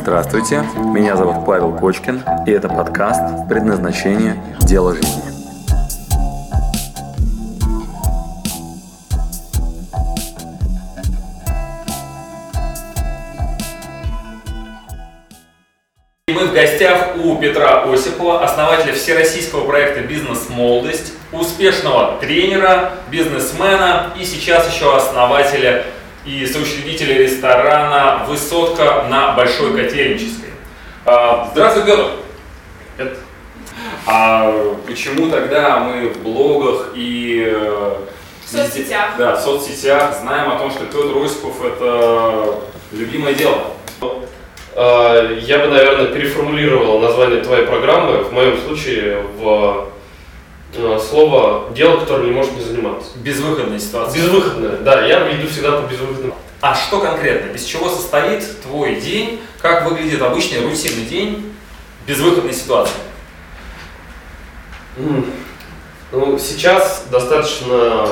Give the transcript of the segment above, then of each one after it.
Здравствуйте, меня зовут Павел Кочкин, и это подкаст «Предназначение. Дело жизни». Мы в гостях у Петра Осипова, основателя всероссийского проекта «Бизнес-молодость», успешного тренера, бизнесмена и сейчас еще основателя и соучредителя ресторана «Высотка» на Большой Котельнической. А, Здравствуй, Петр! Это- А почему тогда мы в блогах и э, В соцсетях. Да, в соцсетях знаем о том, что Петр Осипов это любимое дело. А, Я бы, наверное, переформулировал название твоей программы, в моем случае, в слово «дело, которым не может не заниматься». Безвыходная ситуация. Безвыходное, да, я веду всегда по безвыходным. А что конкретно? Без чего состоит твой день? Как выглядит обычный рутинный день безвыходной ситуации? Ну, сейчас достаточно,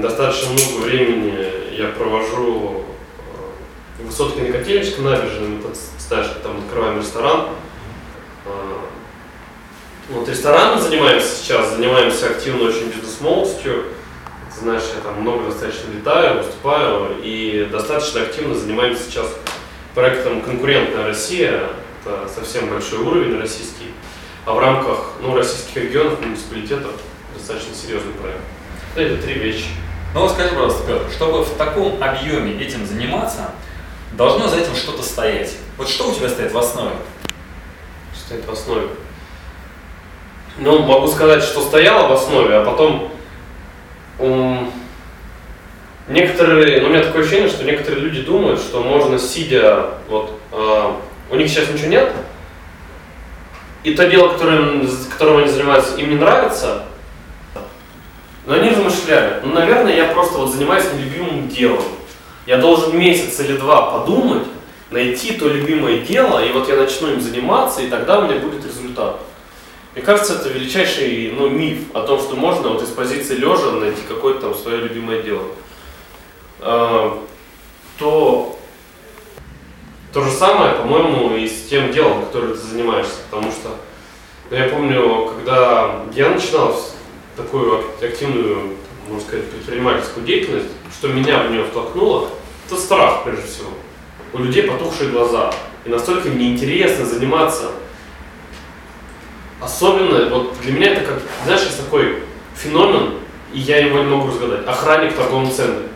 достаточно много времени я провожу э, в Высотке на Котельнической набережной, мы там, знаешь, там открываем ресторан. Вот рестораном занимаемся сейчас, занимаемся активно очень бизнес-молодостью. Знаешь, я там много достаточно летаю, выступаю и достаточно активно занимаемся сейчас проектом «Конкурентная Россия». Это совсем большой уровень российский. А в рамках ну, российских регионов, муниципалитетов достаточно серьезный проект. Да, это три вещи. Ну вот скажи, пожалуйста, Петр, чтобы в таком объеме этим заниматься, должно за этим что-то стоять. Вот что у тебя стоит в основе? Стоит в основе. Ну, могу сказать, что стояло в основе, а потом м, некоторые, ну, у меня такое ощущение, что некоторые люди думают, что можно сидя, вот, а, у них сейчас ничего нет, и то дело, которым, которым они занимаются, им не нравится, но они размышляют, ну, наверное, я просто вот занимаюсь нелюбимым делом. Я должен месяц или два подумать, найти то любимое дело, и вот я начну им заниматься, и тогда у меня будет результат. Мне кажется, это величайший ну, миф о том, что можно вот из позиции лежа найти какое-то там свое любимое дело. А, то то же самое, по-моему, и с тем делом, которым ты занимаешься. Потому что ну, я помню, когда я начинал такую ак- активную, можно сказать, предпринимательскую деятельность, что меня в нее втолкнуло, это страх, прежде всего. У людей потухшие глаза. И настолько неинтересно заниматься. Особенно, вот для меня это как, знаешь, есть такой феномен, и я его не могу разгадать. Охранник в торговом центре,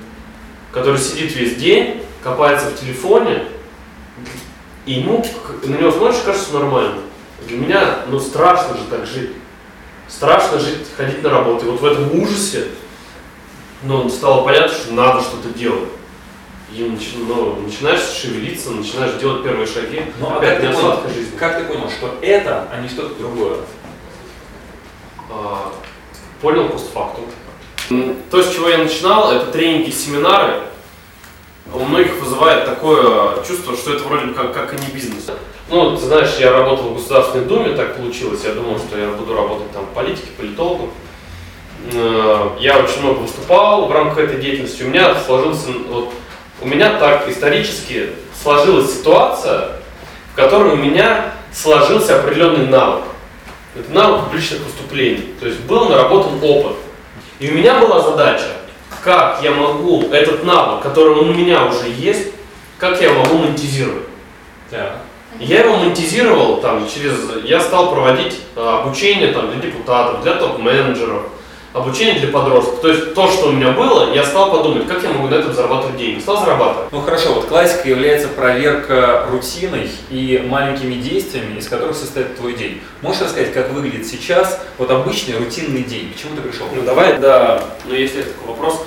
который сидит весь день, копается в телефоне, и ему, на него смотришь, кажется, нормально. Для меня, ну, страшно же так жить. Страшно жить, ходить на работу. И вот в этом ужасе, ну, стало понятно, что надо что-то делать. И начи- ну, начинаешь шевелиться, начинаешь делать первые шаги. Ну а как ты, понял, жизнь. как ты понял, что это, а не что-то другое? А, понял постфактум. М, То, с чего я начинал, это тренинги, семинары. У многих вызывает такое чувство, что это вроде бы как, как и не бизнес. Ну, ты знаешь, я работал в Государственной Думе, так получилось. Я думал, что я буду работать там в политике, политологом. Э, Я очень много выступал в рамках этой деятельности. У меня сложился, вот, у меня так исторически сложилась ситуация, в которой у меня сложился определенный навык. Это навык публичных выступлений. То есть был наработан опыт. И у меня была задача, как я могу этот навык, который у меня уже есть, как я могу монетизировать. Да. Я его монетизировал там через, я стал проводить а, обучение там для депутатов, для топ-менеджеров, обучение для подростков. То есть то, что у меня было, я стал подумать, как я могу на этом зарабатывать деньги. Стал зарабатывать. Ну хорошо, вот классика является проверка рутиной и маленькими действиями, из которых состоит твой день. Можешь рассказать, как выглядит сейчас вот обычный рутинный день? К чему ты пришел? Ну давай, да, ну если есть такой вопрос,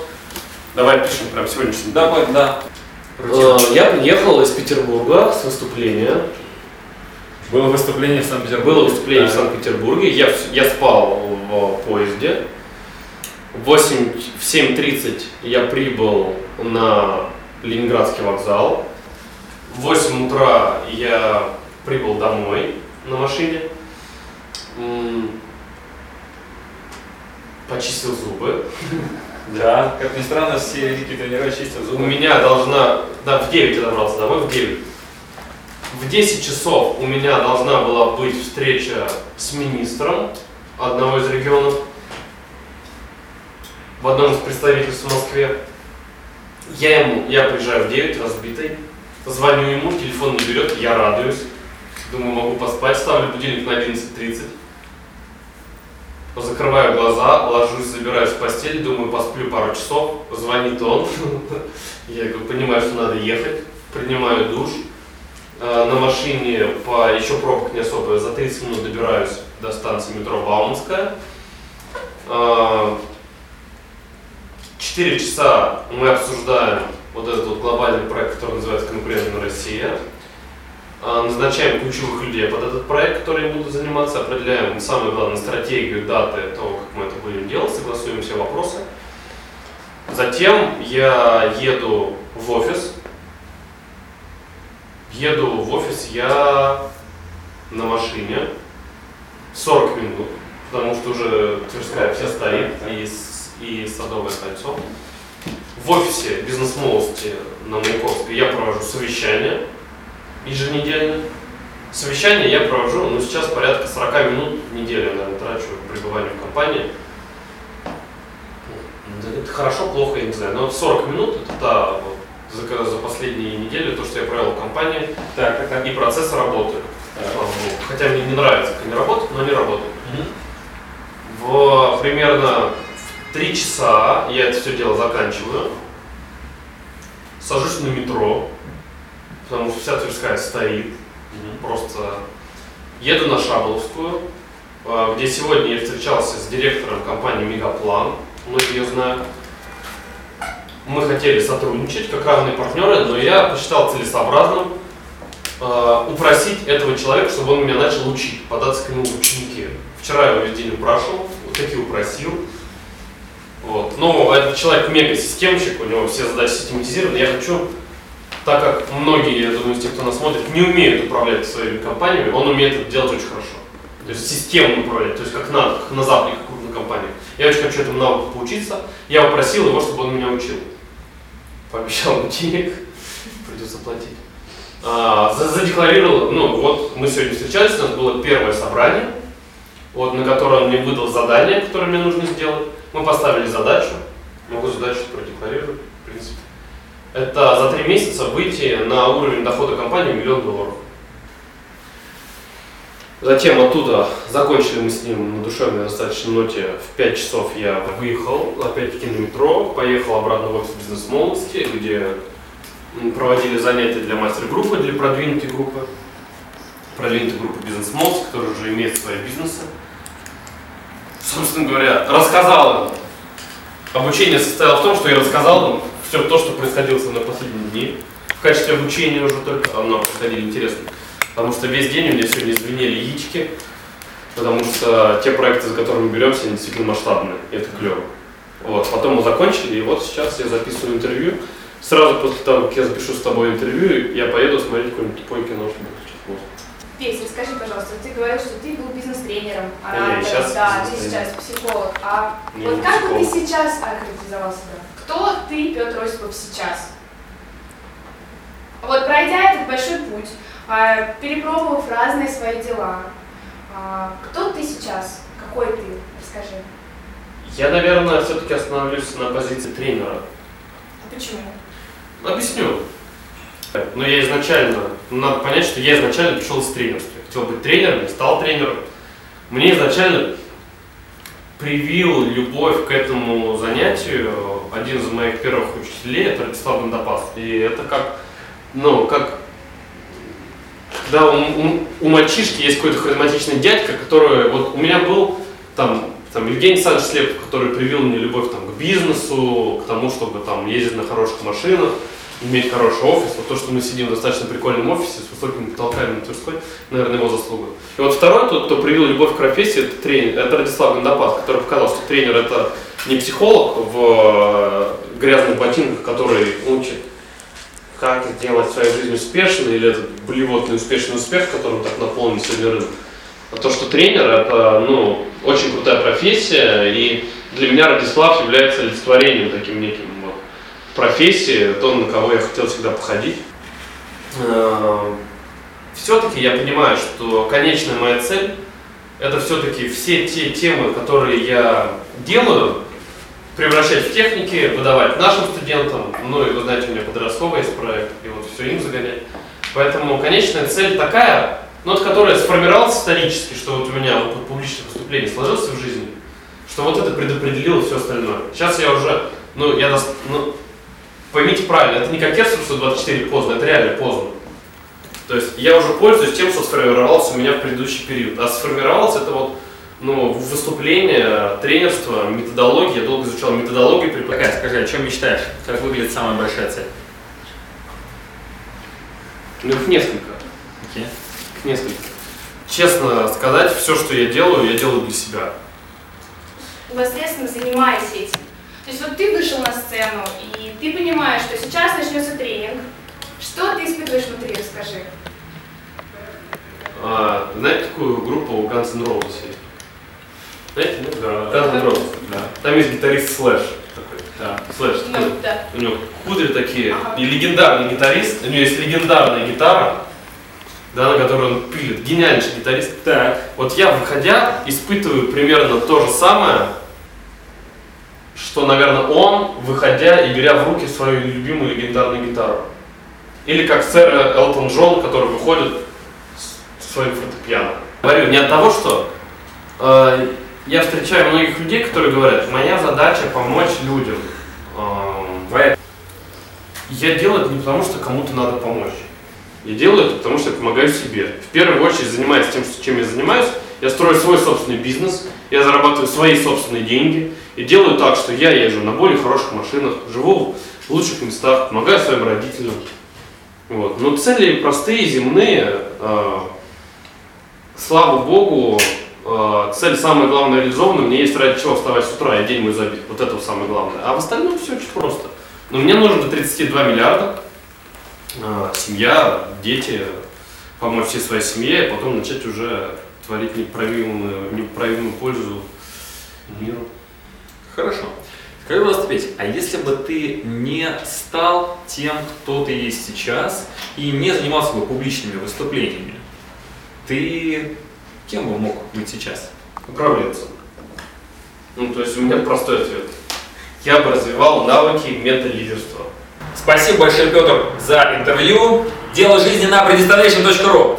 давай пишем прям сегодняшний. Да, по- да. Э, Я приехал из Петербурга с выступления. Было выступление в Санкт-Петербурге. Было выступление в Да. Санкт-Петербурге. Я, в- я спал в поезде. В 8, в 7.30 я прибыл на Ленинградский вокзал. В 8 утра я прибыл домой на машине. Почистил зубы. Да, как ни странно, все великие тренера чистят У зубы. меня должна... Да, в 9 я добрался домой, в 9. В 10 часов у меня должна была быть встреча с министром одного из регионов в одном из представительств в Москве. Я ему, я приезжаю в 9 разбитый, звоню ему, телефон не берет, я радуюсь. Думаю, могу поспать, ставлю будильник на 11.30. Закрываю глаза, ложусь, забираюсь в постель, думаю, посплю пару часов. Звонит он. Я говорю, понимаю, что надо ехать. Принимаю душ. Э, на машине по еще пробок не особо. За 30 минут добираюсь до станции метро Бауманская. Э, четыре часа мы обсуждаем вот этот вот глобальный проект, который называется «Конкурентная Россия». Э, назначаем ключевых людей под этот проект, которые будут заниматься, определяем, самое главное, стратегию, даты того, как мы это будем делать, согласуем все вопросы. Затем я еду в офис. Еду в офис я на машине 40 минут, потому что уже Тверская вся стоит, и, и Садовое кольцо. В офисе бизнес-молости на Маяковской я провожу совещание еженедельно. Совещание я провожу, ну, сейчас порядка 40 минут в неделю, наверное, трачу пребывание в компании. Это хорошо, плохо, я не знаю. Но вот 40 минут это да, вот, за, за последние недели то, что я провел в компании. Так, так, так. И процесс работы. Хотя мне не нравится, как они работают, но они работают. В примерно 3 часа я это все дело заканчиваю. Сажусь на метро, потому что вся Тверская стоит. Просто еду на Шаболовскую, а, где сегодня я встречался с директором компании Мегаплан, многие ее знают. Мы хотели сотрудничать как равные партнеры, но я посчитал целесообразным э, упросить этого человека, чтобы он меня начал учить, податься к нему в ученики. Вчера я его весь день упрашивал, вот таки упросил. Вот. Но этот человек мега-системщик, у него все задачи систематизированы. Я хочу так как многие, я думаю, тех, кто нас смотрит, не умеют управлять своими компаниями, он умеет это делать очень хорошо. То есть системно управлять, то есть как надо, как на Западе, как крупной компании. Я очень хочу этому навыку поучиться. Я попросил его, чтобы он меня учил. Пообещал ему денег, придется платить. А, задекларировал, ну вот мы сегодня встречались, у нас было первое собрание, вот, на которое он мне выдал задание, которое мне нужно сделать. Мы поставили задачу, могу задачу продекларировать, в принципе это за три месяца выйти на уровень дохода компании миллион долларов. Затем оттуда закончили мы с ним на душевной достаточно ноте. В 5 часов я выехал, опять-таки на метро, поехал обратно в офис бизнес-молодости, где проводили занятия для мастер-группы, для продвинутой группы. Продвинутой группы бизнес-молодости, которые уже имеют свои бизнесы. Собственно говоря, рассказал им. Обучение состояло в том, что я рассказал им все то, что происходило со мной последние дни. В качестве обучения уже только оно происходило интересно. Потому что весь день у меня сегодня звенели яички, потому что те проекты, за которыми мы беремся, они действительно масштабные, и это клево. Вот. Потом мы закончили, и вот сейчас я записываю интервью. Сразу после того, как я запишу с тобой интервью, я поеду смотреть какое-нибудь тупое кино, чтобы Петь, расскажи, пожалуйста, ты говорил, что ты был бизнес-тренером, оратором, а да, ты сейчас психолог. А не вот как бы ты сейчас охарактеризовал себя? Кто ты, Петр Осипов, сейчас? Вот пройдя этот большой путь, а, перепробовав разные свои дела, а, кто ты сейчас? Какой ты? Расскажи. Я, наверное, все-таки остановлюсь на позиции тренера. А почему? Объясню. Но я изначально, надо понять, что я изначально пришел с тренерства. Я хотел быть тренером, я стал тренером. Мне изначально привил любовь к этому занятию один из моих первых учителей, это Радислав Гандапас. И это как, ну, как когда у, у, у мальчишки есть какой-то харизматичный дядька, который, вот у меня был там, там Евгений Александрович Слепов, который привил мне любовь там, к бизнесу, к тому, чтобы там ездить на хороших машинах, иметь хороший офис. Вот то, что мы сидим в достаточно прикольном офисе с высокими потолками на Тверской, наверное, его заслуга. И вот второй, тот, кто привил любовь к профессии, это тренер, это Радислав Гандапас, который показал, что тренер это не психолог в э, грязных ботинках, который учит, как сделать свою жизнь успешной, или этот блевотный успешный успех, которым так наполнен сегодня рынок. А то, что тренер это ну, очень крутая профессия, и для меня Радислав является олицетворением таким неким профессии, то, на кого я хотел всегда походить. Э, все-таки я понимаю, что конечная моя цель это все-таки все те темы, которые я делаю, превращать в техники, выдавать нашим студентам. Ну и вы знаете, у меня подростковый есть проект, и вот все им загонять. Поэтому конечная цель такая, ну, вот, которая сформировалась исторически, что вот у меня опыт публичных выступлений сложился в жизни, что вот это предопределило все остальное. Сейчас я уже, ну, я, ну, поймите правильно, это не как Керсов 124 поздно, это реально поздно. То есть я уже пользуюсь тем, что сформировалось у меня в предыдущий период. А сформировалось это вот ну, выступление, тренерство, методология. Я долго изучал методологию преподавания. Какая, скажи, о чем мечтаешь? Как выглядит самая большая цель? Ну, их несколько. Okay. Их несколько. Честно сказать, все, что я делаю, я делаю для себя. Непосредственно занимаясь этим. То есть вот ты вышел на сцену, и ты понимаешь, что сейчас начнется тренинг, что ты испытываешь внутри, расскажи. А, знаете такую группу Guns N' Roses есть? Знаете, нет? Да. Guns N' Roses. Да. Там есть гитарист Слэш. Такой. Да. Слэш. Ну, да. У него кудри такие. Ага. И легендарный гитарист. У него есть легендарная гитара, да, на которой он пилит. Гениальнейший гитарист. Так. Вот я, выходя, испытываю примерно то же самое, что, наверное, он, выходя и беря в руки свою любимую легендарную гитару. Или как сэр Элтон Джон, который выходит с своим фортепиано. Говорю не от того, что э, я встречаю многих людей, которые говорят, моя задача помочь людям. Э, я делаю это не потому, что кому-то надо помочь. Я делаю это потому, что я помогаю себе. В первую очередь занимаясь тем, чем я занимаюсь, я строю свой собственный бизнес, я зарабатываю свои собственные деньги и делаю так, что я езжу на более хороших машинах, живу в лучших местах, помогаю своим родителям. Вот. Но цели простые, земные. Э, слава Богу, э, цель самая главная реализована. Мне есть ради чего вставать с утра, и день мой забит. Вот это самое главное. А в остальном все очень просто. Но мне нужно до 32 миллиарда. Э, семья, дети, помочь всей своей семье, и потом начать уже творить неправимую, неправимую пользу миру. Хорошо. Скажи, пожалуйста, Петь, а если бы ты не стал тем, кто ты есть сейчас, и не занимался бы публичными выступлениями, ты кем бы мог быть сейчас? Управленцем. Ну, то есть у меня простой ответ. Я бы развивал навыки мета-лидерства. Спасибо большое, Петр, за интервью. Дело жизни на predestination.ru